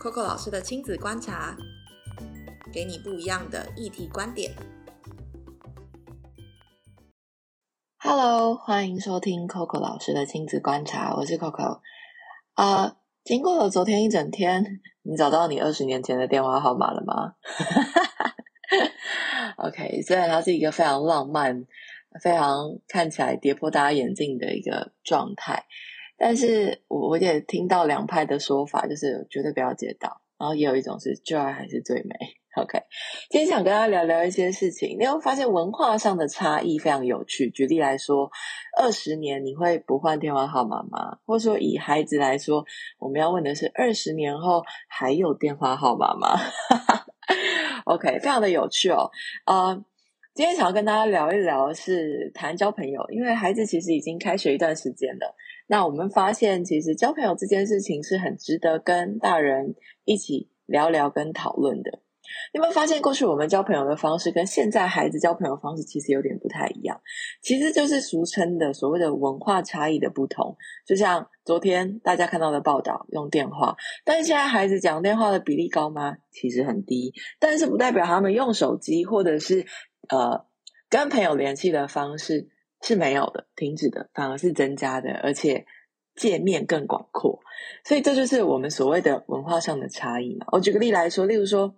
Coco 老师的亲子观察，给你不一样的议题观点。Hello，欢迎收听 Coco 老师的亲子观察，我是 Coco。啊，经过了昨天一整天，你找到你二十年前的电话号码了吗？OK，虽然它是一个非常浪漫、非常看起来跌破大家眼镜的一个状态。但是我我也听到两派的说法，就是绝对不要接到，然后也有一种是旧爱还是最美。OK，今天想跟大家聊聊一些事情，你会发现文化上的差异非常有趣。举例来说，二十年你会不换电话号码吗？或者说以孩子来说，我们要问的是二十年后还有电话号码吗？OK，非常的有趣哦。啊，今天想要跟大家聊一聊是谈交朋友，因为孩子其实已经开学一段时间了。那我们发现，其实交朋友这件事情是很值得跟大人一起聊聊跟讨论的。你有没有发现，过去我们交朋友的方式跟现在孩子交朋友方式其实有点不太一样？其实就是俗称的所谓的文化差异的不同。就像昨天大家看到的报道，用电话，但是现在孩子讲电话的比例高吗？其实很低。但是不代表他们用手机或者是呃跟朋友联系的方式。是没有的，停止的，反而是增加的，而且界面更广阔，所以这就是我们所谓的文化上的差异嘛。我举个例来说，例如说，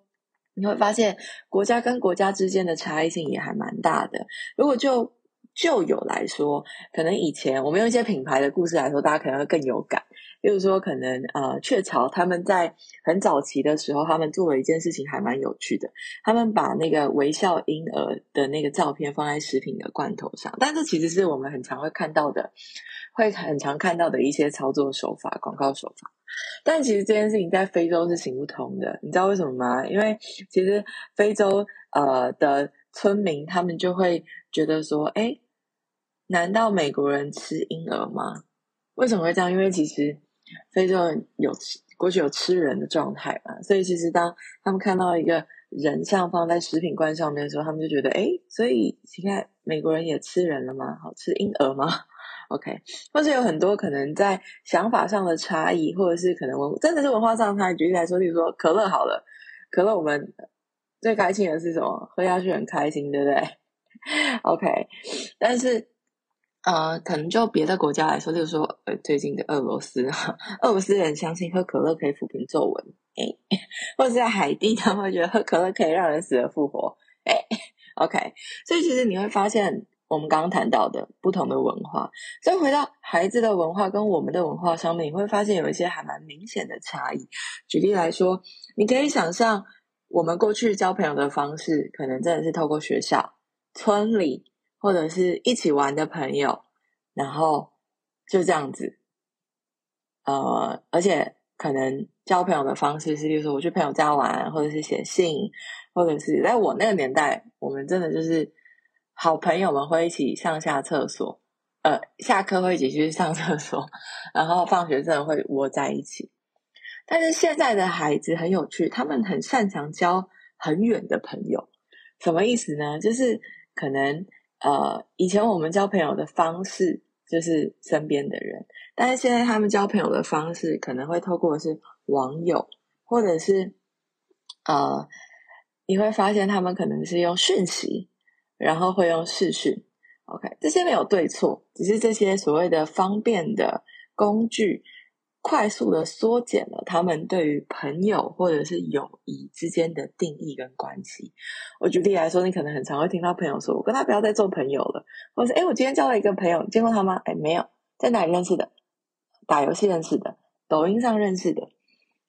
你会发现国家跟国家之间的差异性也还蛮大的。如果就旧友来说，可能以前我们用一些品牌的故事来说，大家可能会更有感。例如说，可能呃，雀巢他们在很早期的时候，他们做了一件事情还蛮有趣的。他们把那个微笑婴儿的那个照片放在食品的罐头上，但这其实是我们很常会看到的，会很常看到的一些操作手法、广告手法。但其实这件事情在非洲是行不通的，你知道为什么吗？因为其实非洲呃的村民他们就会觉得说，哎，难道美国人吃婴儿吗？为什么会这样？因为其实。非洲人有吃过去有吃人的状态嘛，所以其实当他们看到一个人像放在食品罐上面的时候，他们就觉得，哎，所以现在美国人也吃人了吗？好吃婴儿吗？OK，或是有很多可能在想法上的差异，或者是可能文真的是文化上差异。举例来说，例如说可乐好了，可乐我们最开心的是什么？喝下去很开心，对不对？OK，但是。呃，可能就别的国家来说，例如说，呃，最近的俄罗斯，俄罗斯人相信喝可乐可以抚平皱纹，哎，或者在海地，他们会觉得喝可乐可以让人死而复活，哎，OK，所以其实你会发现，我们刚刚谈到的不同的文化，再回到孩子的文化跟我们的文化上面，你会发现有一些还蛮明显的差异。举例来说，你可以想象，我们过去交朋友的方式，可能真的是透过学校、村里。或者是一起玩的朋友，然后就这样子，呃，而且可能交朋友的方式是，例如说我去朋友家玩，或者是写信，或者是在我那个年代，我们真的就是好朋友们会一起上下厕所，呃，下课会一起去上厕所，然后放学真的会窝在一起。但是现在的孩子很有趣，他们很擅长交很远的朋友，什么意思呢？就是可能。呃，以前我们交朋友的方式就是身边的人，但是现在他们交朋友的方式可能会透过是网友，或者是呃，你会发现他们可能是用讯息，然后会用视讯。OK，这些没有对错，只是这些所谓的方便的工具。快速的缩减了他们对于朋友或者是友谊之间的定义跟关系。我举例来说，你可能很常会听到朋友说：“我跟他不要再做朋友了。”或者是“哎，我今天交了一个朋友，见过他吗？”“哎，没有，在哪里认识的？打游戏认识的，抖音上认识的，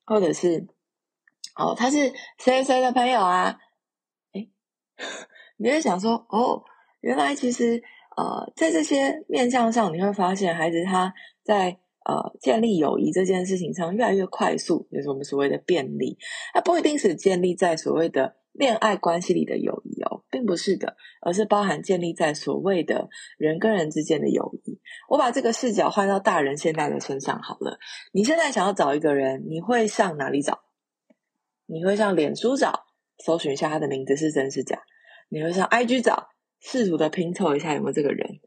或者是哦，他是谁谁的朋友啊？”哎，你会想说：“哦，原来其实呃，在这些面向上，你会发现孩子他在。”呃，建立友谊这件事情上越来越快速，就是我们所谓的便利。它不一定是建立在所谓的恋爱关系里的友谊哦，并不是的，而是包含建立在所谓的人跟人之间的友谊。我把这个视角换到大人现在的身上好了。你现在想要找一个人，你会上哪里找？你会上脸书找，搜寻一下他的名字是真是假？你会上 IG 找，试图的拼凑一下有没有这个人？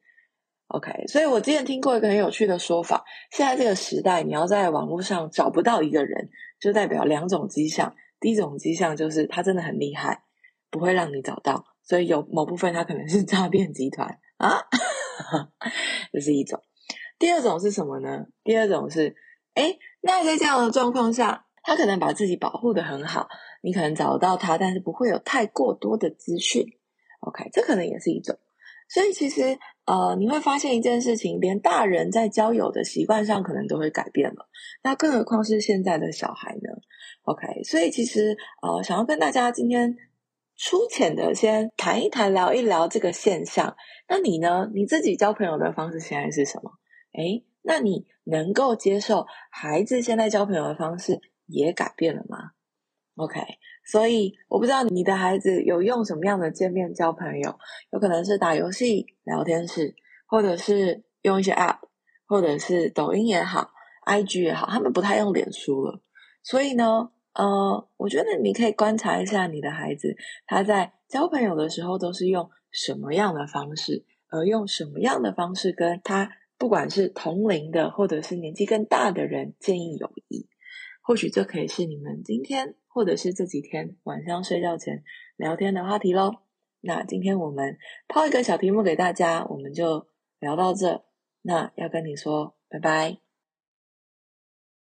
OK，所以我之前听过一个很有趣的说法，现在这个时代，你要在网络上找不到一个人，就代表两种迹象。第一种迹象就是他真的很厉害，不会让你找到，所以有某部分他可能是诈骗集团啊，这是一种。第二种是什么呢？第二种是，哎，那在这样的状况下，他可能把自己保护的很好，你可能找得到他，但是不会有太过多的资讯。OK，这可能也是一种。所以其实，呃，你会发现一件事情，连大人在交友的习惯上可能都会改变了，那更何况是现在的小孩呢？OK，所以其实，呃，想要跟大家今天粗浅的先谈一谈、聊一聊这个现象。那你呢？你自己交朋友的方式现在是什么？诶，那你能够接受孩子现在交朋友的方式也改变了吗？OK。所以我不知道你的孩子有用什么样的界面交朋友，有可能是打游戏、聊天室，或者是用一些 App，或者是抖音也好、IG 也好，他们不太用脸书了。所以呢，呃，我觉得你可以观察一下你的孩子，他在交朋友的时候都是用什么样的方式，而用什么样的方式跟他，不管是同龄的或者是年纪更大的人建议友谊。或许这可以是你们今天或者是这几天晚上睡觉前聊天的话题喽。那今天我们抛一个小题目给大家，我们就聊到这。那要跟你说拜拜。